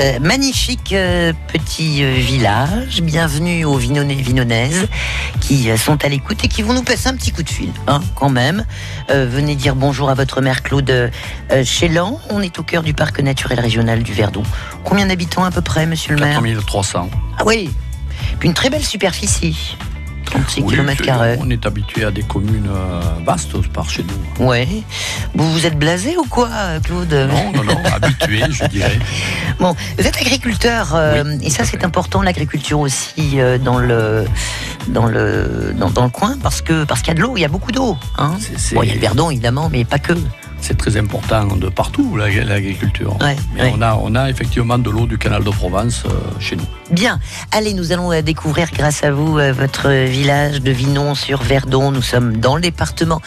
Euh, magnifique euh, petit euh, village. Bienvenue aux Vinonnais et Vinonnaises qui sont à l'écoute et qui vont nous passer un petit coup de fil, hein, quand même. Venez dire bonjour à votre mère Claude Chélan. On est au cœur du parc naturel régional du Verdon. Combien d'habitants à peu près, monsieur le maire? 4300. Ah oui, puis une très belle superficie. 36 Oui, km c'est- On est habitué à des communes euh, vastes par chez nous. Ouais. Vous vous êtes blasé ou quoi, Claude? Non, non, non, habitué, je dirais. Bon, vous êtes agriculteur euh, Oui, et ça c'est important l'agriculture aussi euh, dans le dans le dans, dans le coin parce que parce qu'il y a de l'eau, il y a beaucoup d'eau. Hein bon, il y a le Verdon évidemment, mais pas que. C'est très important de partout, l'ag- l'agriculture. Ouais, Mais ouais. on, a, on a effectivement de l'eau du canal de Provence euh, chez nous. Bien. Allez, nous allons euh, découvrir grâce à vous euh, votre village de Vinon sur Verdon. Nous sommes dans le département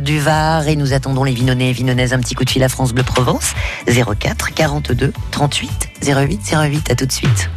du Var et nous attendons les Vinonnais et Vinonnaises. Un petit coup de fil à France Bleu Provence 04 42 38 08 08. À tout de suite.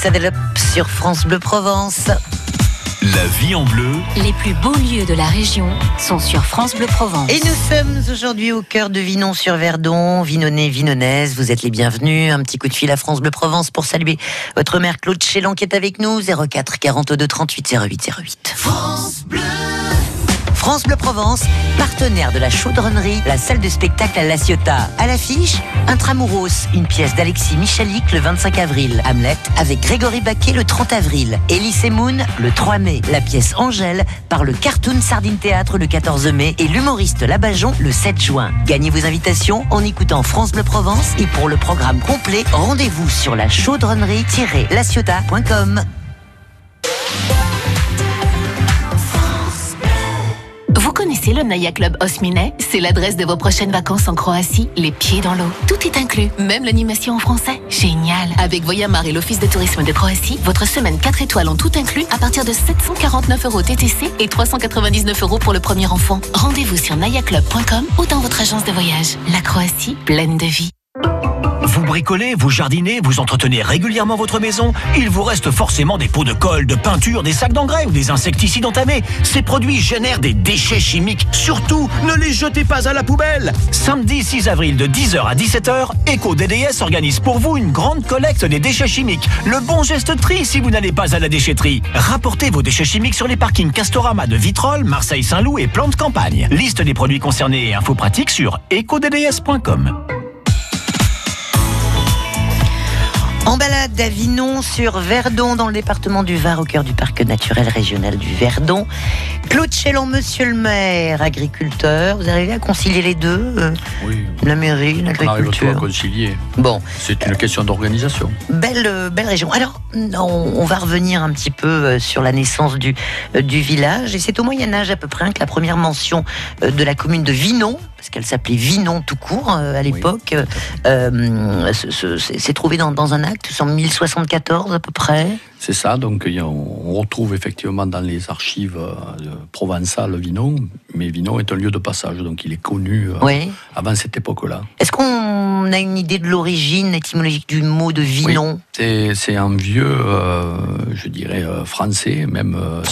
Christie, ça développe sur France Bleu Provence. La vie en bleu, Les plus beaux lieux de la région sont sur France Bleu Provence. Et nous sommes aujourd'hui au cœur de Vinon-sur-Verdon, Vinonnais, Vinonnaise, vous êtes les bienvenus. Un petit coup de fil à France Bleu Provence pour saluer votre mère Claude Chélan qui est avec nous, 04 42 38 08 08. France Bleu France Bleu Provence, partenaire de la chaudronnerie, la salle de spectacle à La Ciotat. À l'affiche, Intramuros, une pièce d'Alexis Michalik le 25 avril. Hamlet avec Grégory Baquet le 30 avril. Elise Moon le 3 mai. La pièce Angèle par le Cartoon Sardine Théâtre le 14 mai et l'humoriste Labajon le 7 juin. Gagnez vos invitations en écoutant France Bleu Provence et pour le programme complet, rendez-vous sur la chaudronnerie-laciotat.com. connaissez le Naya Club Osminet C'est l'adresse de vos prochaines vacances en Croatie, les pieds dans l'eau. Tout est inclus, même l'animation en français. Génial Avec Voyamar et l'Office de tourisme de Croatie, votre semaine 4 étoiles en tout inclus à partir de 749 euros TTC et 399 euros pour le premier enfant. Rendez-vous sur nayaclub.com ou dans votre agence de voyage. La Croatie, pleine de vie. Vous bricolez, vous jardinez, vous entretenez régulièrement votre maison Il vous reste forcément des pots de colle, de peinture, des sacs d'engrais ou des insecticides entamés. Ces produits génèrent des déchets chimiques. Surtout, ne les jetez pas à la poubelle Samedi 6 avril de 10h à 17h, EcoDDS organise pour vous une grande collecte des déchets chimiques. Le bon geste tri si vous n'allez pas à la déchetterie. Rapportez vos déchets chimiques sur les parkings Castorama de Vitrolles, Marseille-Saint-Loup et Plante Campagne. Liste des produits concernés et infos pratiques sur ecodds.com. En balade d'Avinon sur Verdon, dans le département du Var, au cœur du parc naturel régional du Verdon. Claude Chélan, monsieur le maire, agriculteur, vous arrivez à concilier les deux euh, Oui. La mairie, On arrive tout à l'agriculture concilier. Bon, C'est une question d'organisation. belle, euh, belle région. Alors, on, on va revenir un petit peu euh, sur la naissance du, du village. Et c'est au Moyen-Âge à peu près hein, que la première mention de la commune de Vinon, parce qu'elle s'appelait Vinon tout court euh, à l'époque, euh, se- se- s'est trouvée dans, dans un acte, c'est en 1074 à peu près. C'est ça, donc a- on retrouve effectivement dans les archives euh, provençales Vinon, mais Vinon est un lieu de passage, donc il est connu euh, Oui. avant cette époque-là. Est-ce qu'on a une idée de l'origine étymologique du mot de Vinon? C'est c'est un vieux, euh, je dirais, euh, français, même euh,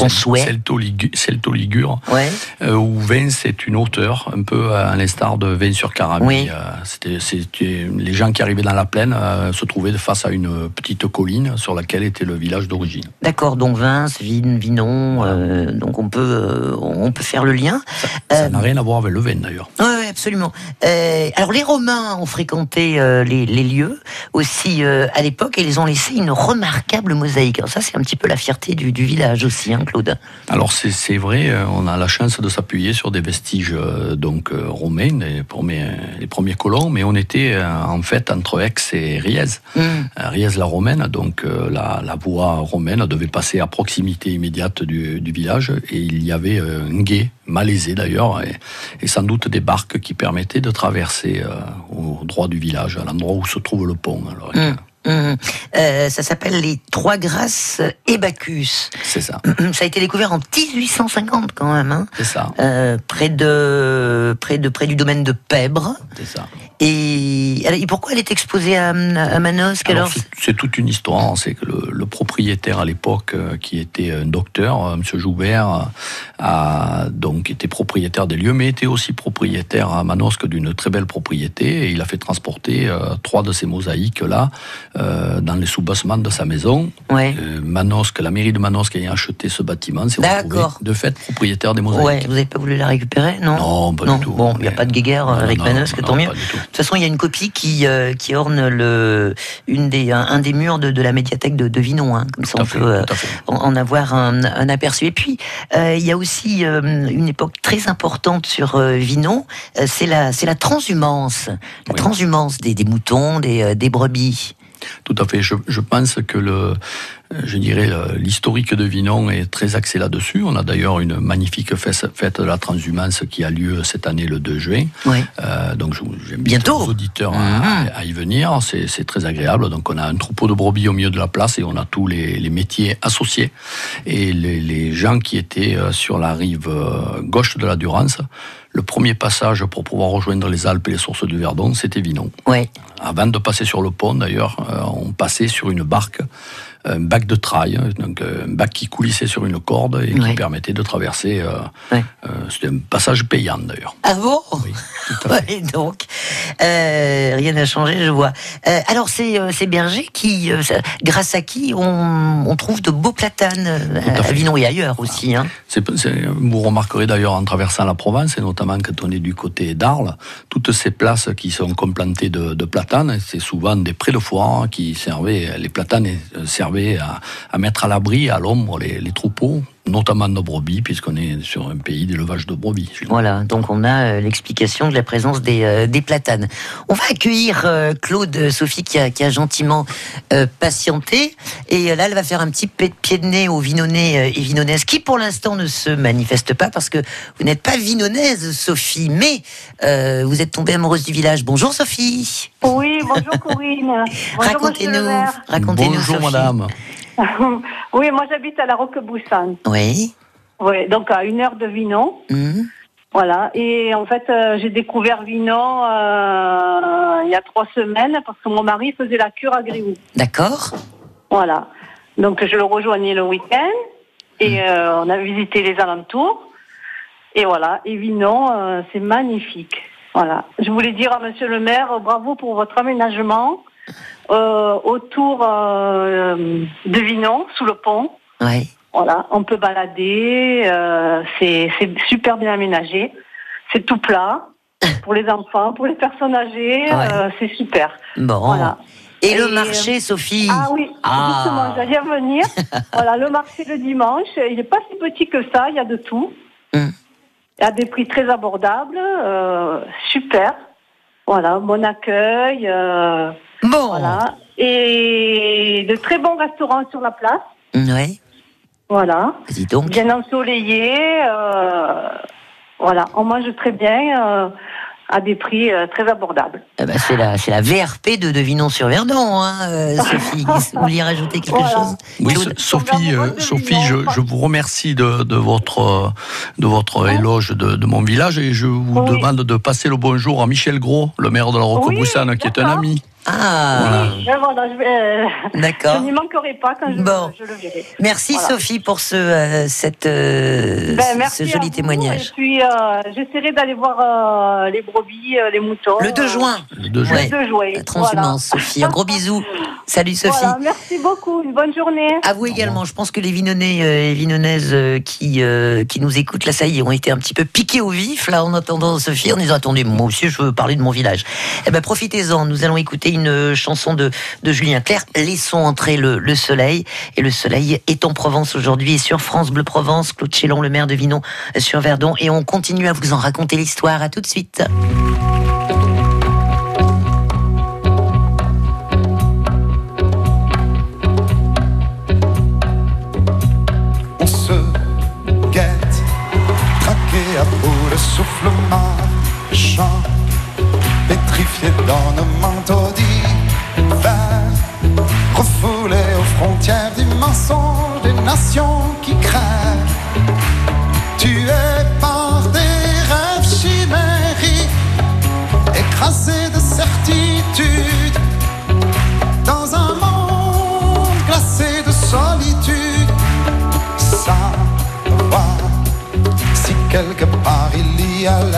celto-ligure, Ouais. euh, où Vin c'est une hauteur, un peu à l'instar de Vin sur Caramie. Oui. Euh, c'était- C'était les gens qui arrivaient dans la plaine euh, se trouvaient face à une petite colline sur laquelle était le village d'origine. D'accord, donc Vince, Vine, Vinon, euh, donc on peut, euh, on peut faire le lien. Ça Euh, n'a rien à voir avec le vin d'ailleurs. Oui, absolument. Euh, alors les Romains ont fréquenté euh, les, les lieux aussi euh, à l'époque et ils ont laissé une remarquable mosaïque. Alors ça c'est un petit peu la fierté du, du village aussi, hein, Claude. Alors c'est vrai, euh, on a la chance de s'appuyer sur des vestiges euh, donc euh, romains, les premiers, les premiers colons, mais on était euh, en fait entre Aix et Riez. Euh, Riez la romaine, donc euh, la, la voie romaine devait passer à proximité immédiate du, village et il y avait euh, un gué, malaisé d'ailleurs, et, sans doute des barques qui permettaient de traverser euh, au droit du village, à l'endroit où se trouve le pont. Hum. Hum. Euh, ça s'appelle les Trois Grâces et Bacchus. C'est ça, Ça a été découvert en 1850 quand même, hein, c'est ça, euh, près de près de près du domaine de Pèbre. c'est ça. Et, et pourquoi elle est exposée à, à Manosque alors, Alors, c'est- toute une histoire. C'est que le, le propriétaire à l'époque, euh, qui était un docteur, Monsieur Joubert, a donc été propriétaire des lieux, mais était aussi propriétaire à Manosque d'une très belle propriété. Et il a fait transporter euh, trois de ces mosaïques là euh, dans les sous-bassements de sa maison. Ouais. Euh, Manosque, la mairie de Manosque ayant acheté ce bâtiment, D'accord. de fait propriétaire des mosaïques. Ouais, vous n'avez pas voulu la récupérer, non Non, pas du tout. Bon, il n'y a pas de guéguerre Non, avec non, Manosque, tant mieux. De toute façon, il y a une copie qui, euh, qui orne le, une des, un, un des murs de, de la médiathèque de, de Vinon. hein. Comme ça, Tout on fait, peut en, en avoir un, un aperçu. Et puis, il y a aussi une époque très importante sur Vinon, c'est la, c'est la transhumance. La Oui. transhumance des, des moutons, des, des brebis. Tout à fait. Je, je pense que le, je dirais, l'historique de Vinon est très axé là-dessus. On a d'ailleurs une magnifique fête, de la transhumance qui a lieu cette année le 2 juin. Ouais. Euh, donc j'invite Bientôt. les auditeurs à, à y venir. C'est très agréable. Donc on a un troupeau de brebis au milieu de la place et on a tous les, les métiers associés. Et les, les gens qui étaient euh, sur la rive euh, gauche de la Durance, le premier passage pour pouvoir rejoindre les Alpes et les sources du Verdon, c'était Vinon. Ouais. Avant de passer sur le pont, d'ailleurs, euh, on passait sur une barque, un bac de trail, donc euh, un bac qui coulissait sur une corde et Ouais. qui permettait de traverser. euh, Ouais. euh, C'était un passage payant, d'ailleurs. Ah bon? Oui, tout à fait. Ouais, donc, euh, rien n'a changé, je vois. Alors, c'est ces bergers qui, grâce à qui on, on trouve de beaux platanes à à, et ailleurs aussi. Hein. C'est- c'est- vous remarquerez d'ailleurs en traversant la Provence, et notamment quand on est du côté d'Arles, toutes ces places qui sont complantées de, de platanes, c'est souvent des prés de foire qui servaient, les platanes euh, à, mettre à l'abri, à l'ombre, les troupeaux notamment nos brebis, puisqu'on est sur un pays d'élevage de brebis. Voilà, donc on a euh, l'explication de la présence des, euh, des platanes. On va accueillir euh, Claude Sophie qui a, qui a gentiment euh, patienté. Et euh, là, elle va faire un petit pied de nez aux Vinonnais euh, et Vinonnaises qui, pour l'instant, ne se manifestent pas parce que vous n'êtes pas Vinonnaise, Sophie, mais euh, vous êtes tombée amoureuse du village. Bonjour, Sophie. Oui, bonjour Corinne. Bonjour, Racontez-nous. Racontez-nous, Bonjour Sophie. madame. oui, moi j'habite à la Roqueboussane. Oui. Oui, donc à une heure de Vinon. Mhm. Voilà. Et en fait, euh, j'ai découvert Vinon euh, il y a trois semaines parce que mon mari faisait la cure à Grioux. D'accord. Voilà. Donc je le rejoignais le week-end et euh, on a visité les alentours. Et voilà. Et Vinon, c'est magnifique. Voilà. Je voulais dire à Monsieur le maire, bravo pour votre aménagement autour euh, de Vinon, sous le pont. Oui. Voilà, on peut balader, euh, c'est super bien aménagé, c'est tout plat pour les enfants, pour les personnes âgées, euh, c'est super. Bon. Voilà. Et, le marché, Sophie Ah oui, Ah. justement, j'allais venir. voilà, le marché le dimanche, il n'est pas si petit que ça, il y a de tout. Mm. Il y a des prix très abordables, euh, super. Voilà, bon accueil, euh, Bon. voilà. Et de très bons restaurants sur la place, Oui. voilà. Dis donc. bien ensoleillé. euh, voilà, on mange très bien euh, à des prix euh, très abordables. Eh ben, c'est la, c'est la VRP de Devinon-sur-Verdon, hein, euh, Sophie. Vous vouliez rajouter quelque Voilà. chose? Oui, Sophie, euh, Sophie, je, je vous remercie de, de votre, de votre éloge de, de mon village et je vous Oui. demande de passer le bonjour à Michel Gros, le maire de la Roqueboussane, qui est un ami. Ah, Oui, ben voilà, je, euh, je d'accord. n'y manquerai pas quand je, Bon. je le verrai. Merci Voilà. Sophie pour ce, euh, cette, euh, Ben, ce merci joli vous, témoignage. Et puis, euh, j'essaierai d'aller voir euh, les brebis, euh, les moutons. Le 2 euh, juin, Le 2 juin. Ouais. Le 2 juin. la transhumance, Sophie. Un gros bisou. Salut Sophie. Voilà, merci beaucoup. Une bonne journée. À vous également. Je pense que les Vinonnais euh, et Vinonnaises euh, qui, euh, qui nous écoutent, là, ça y est, ont été un petit peu piqués au vif, là, en attendant Sophie, en disant, attendez, moi aussi, je veux parler de mon village. Eh ben, profitez-en. Nous allons écouter une euh, chanson de, Julien Clerc. Laissons entrer le, le soleil. Et le soleil est en Provence aujourd'hui sur France Bleu Provence. Claude Chélon, le maire de Vinon, sur Verdon. Et on continue à vous en raconter l'histoire. À tout de suite. Part il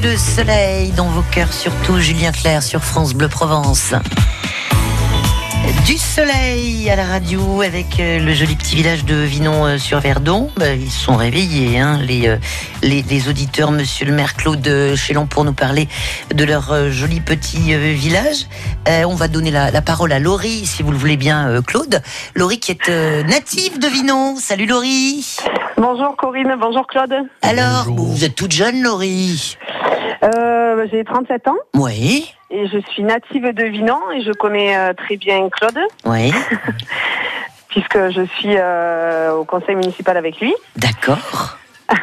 entrer le soleil dans vos cœurs, surtout Julien Clerc sur France Bleu Provence. Du soleil à la radio avec euh, le joli petit village de Vinon-sur-Verdon. Bah, ils sont réveillés, hein, les, euh, les, les auditeurs, monsieur le maire Claude Chélon, pour nous parler de leur euh, joli petit euh, village. Euh, on va donner la, la parole à Laurie, si vous le voulez bien, euh, Claude. Laurie qui est euh, native de Vinon. Salut Laurie. Bonjour Corinne, bonjour Claude. Alors, Bonjour. vous êtes toute jeune, Laurie Euh, J'ai 37 ans Oui, et je suis native de Vinon et je connais euh, très bien Claude oui, puisque je suis euh, au conseil municipal avec lui. d'accord.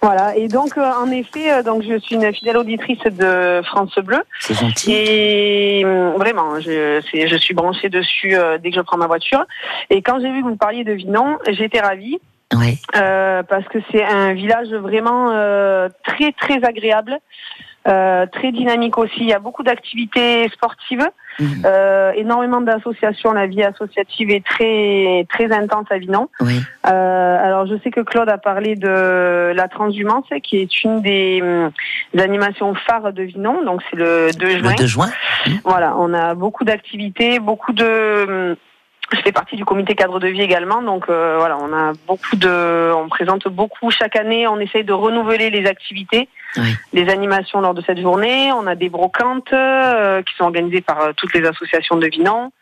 Voilà, et donc euh, en effet, euh, donc je suis une fidèle auditrice de France Bleu C'est gentil. et euh, vraiment, je, je suis branchée dessus dès que je prends ma voiture. Et quand j'ai vu que vous parliez de Vinon, j'étais ravie Oui, euh, parce que c'est un village vraiment euh, très très agréable, euh, très dynamique aussi. Il y a beaucoup d'activités sportives, euh, énormément d'associations. La vie associative est très très intense à Vinon. oui, Euh, alors je sais que Claude a parlé de la transhumance, qui est une des, hum, des animations phares de Vinon. Donc c'est le 2 juin. le 2 juin. Voilà, on a beaucoup d'activités, beaucoup de. Je fais partie du comité cadre de vie également, donc euh, voilà, on a beaucoup de, on présente beaucoup chaque année, on essaye de renouveler les activités, Oui. les animations lors de cette journée. On a des brocantes euh, qui sont organisées par euh, toutes les associations de Vinon.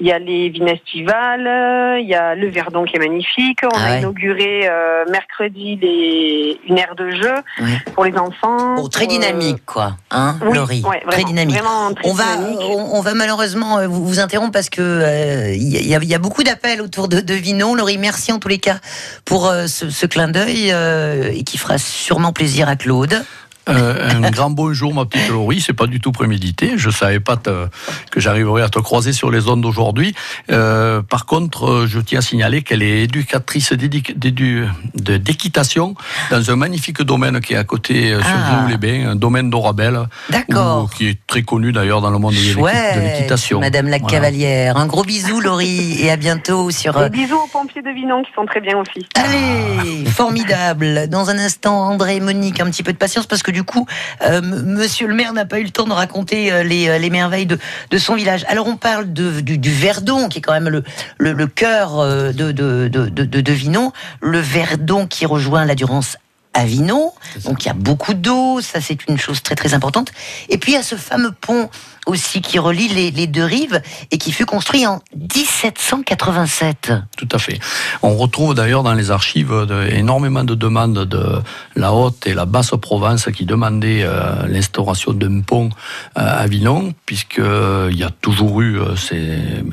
Il y a les Vinestivales, euh, il y a le Verdon qui est magnifique. On Ah a inauguré euh, mercredi les, une aire de jeu Oui. pour les enfants. Oh, très euh, dynamique, quoi, hein, oui, Laurie. ouais, très dynamique. vraiment très On va, dynamique. on, on va malheureusement vous, vous interrompre parce que euh, il y, a, il y a beaucoup d'appels autour de, de Vinon. Laurie, merci en tous les cas pour euh, ce, ce clin d'œil et qui fera sûrement plaisir à Claude. Euh, un grand bonjour, ma petite Laurie. C'est pas du tout prémédité. Je savais pas te- que j'arriverais à te croiser sur les ondes aujourd'hui. Euh, par contre, euh, je tiens à signaler qu'elle est éducatrice d'équitation dans un magnifique domaine qui est à côté, euh, sur Ah. les bains un domaine d'Orabel, D'accord. qui est très connu d'ailleurs dans le monde de l'équitation. Madame la Voilà. Cavalière. Un gros bisou, Laurie, et à bientôt sur. Et bisous aux pompiers de Vinon qui sont très bien aussi. Allez, formidable. Dans un instant, André et Monique, un petit peu de patience parce que du coup, euh, Monsieur le maire n'a pas eu le temps de raconter euh, les, euh, les merveilles de, son village. Alors on parle de, du, du Verdon, qui est quand même le, cœur de, de. Le Verdon qui rejoint la Durance à Vinon. Donc il y a beaucoup d'eau, ça c'est une chose très très importante. Et puis il y a ce fameux pont aussi qui relie les, les deux rives et qui fut construit en 1787. Tout à fait. On retrouve d'ailleurs dans les archives de- énormément de demandes de la haute et la basse Provence qui demandaient euh, l'instauration d'un pont euh, à Vinon, puisqu'il y a toujours eu euh,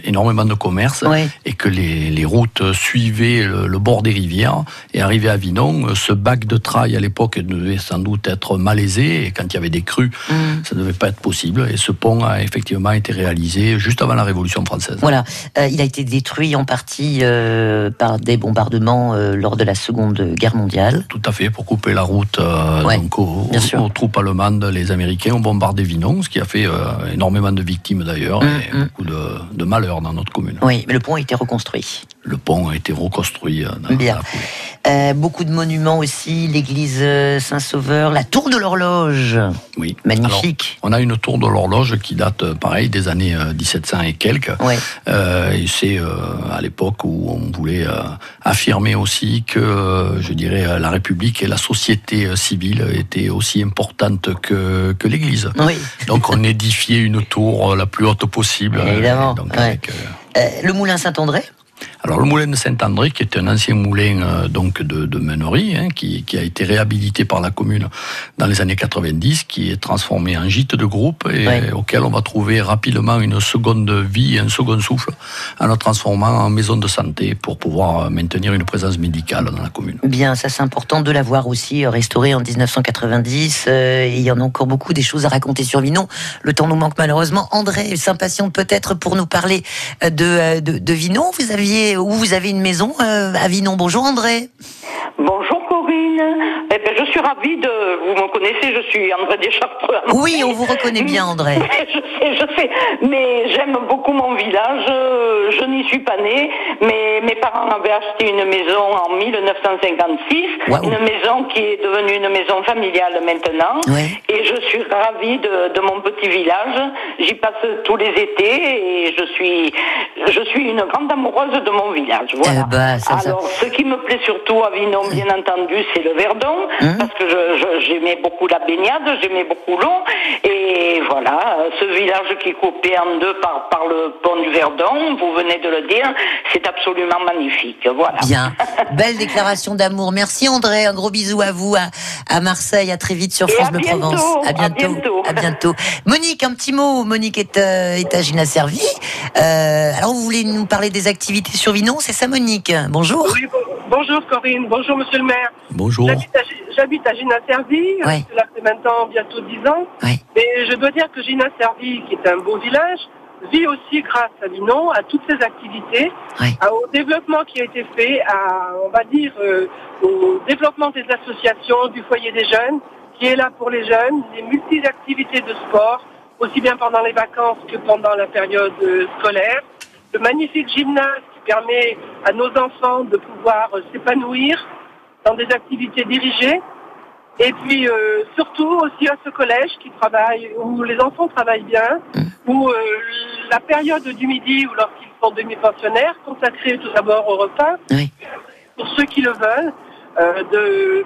énormément de commerce Ouais. et que les, les routes suivaient le, le bord des rivières. Et arrivé à Vinon, euh, ce bac de trail à l'époque devait sans doute être malaisé, et quand il y avait des crues, Mm. ça ne devait pas être possible. Et ce pont a effectivement été réalisé juste avant la Révolution française. Voilà, Euh, il a été détruit en partie euh, par des bombardements euh, lors de la Seconde Guerre mondiale. Tout à fait, pour couper la route Ouais, donc aux, aux troupes allemandes, les Américains ont bombardé Vinon, ce qui a fait énormément de victimes d'ailleurs Mm, et mm. beaucoup de, de malheurs dans notre commune. Oui, mais le pont a été reconstruit. Le pont a été reconstruit. dans Bien. la beaucoup de monuments aussi, l'église euh, Saint-Sauveur, la tour de l'horloge, Oui. magnifique. Alors, on a une tour de l'horloge qui date, euh, pareil, des années euh, 1700 et quelques. ouais. Euh, et c'est euh, à l'époque où on voulait euh, affirmer aussi que, euh, je dirais, euh, la République et la société euh, civile étaient aussi importantes que, que l'Église. Oui. Donc on édifiait une tour euh, la plus haute possible. Évidemment, Euh, donc ouais. avec, euh, Euh, le moulin Saint-André, alors le moulin de Saint-André, qui est un ancien moulin euh, donc de, de meunerie, hein, qui, qui a été réhabilité par la commune dans les années 90, qui est transformé en gîte de groupe et Ouais. auquel on va trouver rapidement une seconde vie, un second souffle, en le transformant en maison de santé pour pouvoir euh, maintenir une présence médicale dans la commune. bien, ça c'est important de l'avoir aussi euh, restauré en 1990. euh, et il y en a encore beaucoup des choses à raconter sur Vinon. Le temps nous manque malheureusement. André s'impatiente peut-être pour nous parler de, de, de Vinon. Vous aviez, où vous avez une maison euh, à Vinon. Bonjour André. Bonjour Corinne. Ben, je suis ravie de. Vous me connaissez, je suis André Deschartreux. Oui, on vous reconnaît bien, André. je sais, je sais. Mais j'aime beaucoup mon village. euh, Je n'y suis pas née. Mais mes parents avaient acheté une maison en 1956. Waouh. Une maison qui est devenue une maison familiale maintenant. Ouais. Et je suis ravie de, de mon petit village. J'y passe tous les étés et je suis, je suis une grande amoureuse de mon village. Voilà. Eh ben, ça, ça- Alors, ce qui me plaît surtout à Vinon, bien entendu, c'est le verdon, Hum. parce que je- je- j'aimais beaucoup la baignade, j'aimais beaucoup l'eau, et voilà, ce village qui est coupé en deux par, par le pont du Verdon, vous venez de le dire, c'est absolument magnifique. Voilà. Bien. Belle déclaration d'amour. Merci André. Un gros bisou à vous à, à Marseille. À très vite sur France à Bleu bientôt, Provence. à bientôt. À bientôt. Monique, un petit mot. Monique est, euh, est à Gina Servi. Euh, alors vous voulez nous parler des activités sur Vinon, c'est ça Monique? Bonjour. Oui, bon- bonjour Corinne, bonjour Monsieur le maire. Bonjour. J'habite à, Gina-Servi, Ouais. cela fait maintenant bientôt 10 ans. Ouais. Mais je dois dire que Gina-Servi, qui est un beau village, vit aussi grâce à Vinon, à toutes ses activités, Ouais. au développement qui a été fait, à, on va dire, euh, au développement des associations, du foyer des jeunes, qui est là pour les jeunes, des multi-activités de sport, aussi bien pendant les vacances que pendant la période euh, scolaire. Le magnifique gymnase permet à nos enfants de pouvoir euh, s'épanouir dans des activités dirigées. Et puis euh, surtout aussi à ce collège qui travaille, où les enfants travaillent bien, où euh, la période du midi ou lorsqu'ils sont demi-pensionnaires, consacrée tout d'abord au repas, Oui. pour ceux qui le veulent, euh, de,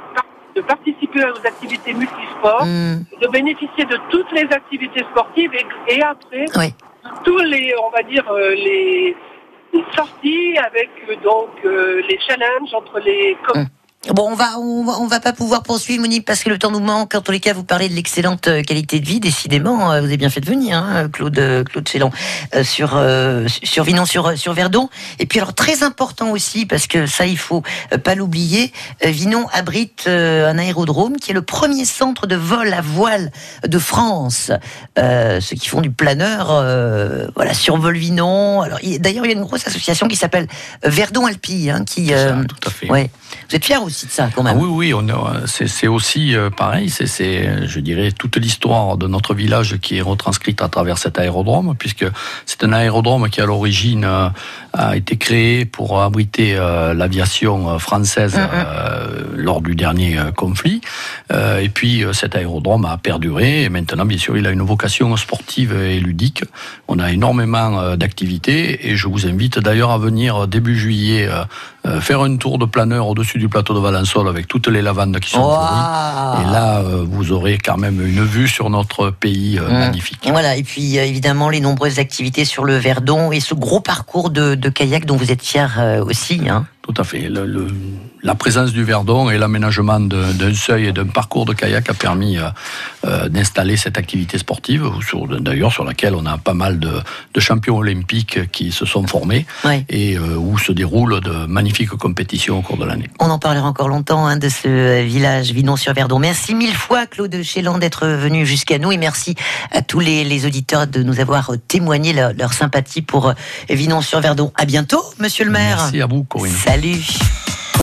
de participer aux activités multisports, Hmm, de bénéficier de toutes les activités sportives et, et après Oui. tous les, on va dire, les, les sorties avec euh, donc euh, les challenges entre les com- Bon, on va, on va, on va pas pouvoir poursuivre, Monique, parce que le temps nous manque. En tous les cas, vous parlez de l'excellente euh, qualité de vie. Décidément, euh, vous avez bien fait de venir, hein, Claude, euh, Claude Chélan, euh, sur, euh, sur Vinon, sur, sur Verdon. Et puis, alors, très important aussi, parce que ça, il faut pas l'oublier, Vinon abrite euh, un aérodrome qui est le premier centre de vol à voile de France. Ceux qui font du planeur, voilà, survol Vinon. Alors, il- d'ailleurs, il y a une grosse association qui s'appelle Verdon Alpi, hein, qui, ça, tout à fait. ouais. Vous êtes fiers aussi de ça, quand Ah oui, oui, c'est aussi euh, pareil. C'est, je dirais, toute l'histoire de notre village qui est retranscrite à travers cet aérodrome, puisque c'est un aérodrome qui, à l'origine, euh, a été créé pour abriter euh, l'aviation française euh, lors du dernier conflit. Et puis, cet aérodrome a perduré. Et maintenant, bien sûr, il a une vocation sportive et ludique. On a énormément d'activités. Et je vous invite d'ailleurs à venir début juillet euh, faire un tour de planeur au-dessus du plateau de Valençol avec toutes les lavandes qui sont. Waouh. Et là, euh, vous aurez quand même une vue sur notre pays euh, Mmh. magnifique. Voilà, et puis euh, évidemment les nombreuses activités sur le Verdon et ce gros parcours de, de kayak dont vous êtes fier euh, aussi. Hein. Tout à fait. Le- le- la présence du Verdon et l'aménagement d'un seuil et d'un parcours de kayak a permis euh, euh, d'installer cette activité sportive, d'ailleurs sur laquelle on a pas mal de, de champions olympiques qui se sont formés Ouais. et euh, où se déroulent de magnifiques compétitions au cours de l'année. On en parlera encore longtemps hein, de ce village Vinon-sur-Verdon. Merci mille fois Claude Chélan d'être venu jusqu'à nous et merci à tous les, les auditeurs de nous avoir témoigné leur, leur sympathie pour Vinon-sur-Verdon. À bientôt, monsieur le maire. Merci à vous, Corinne. Salut.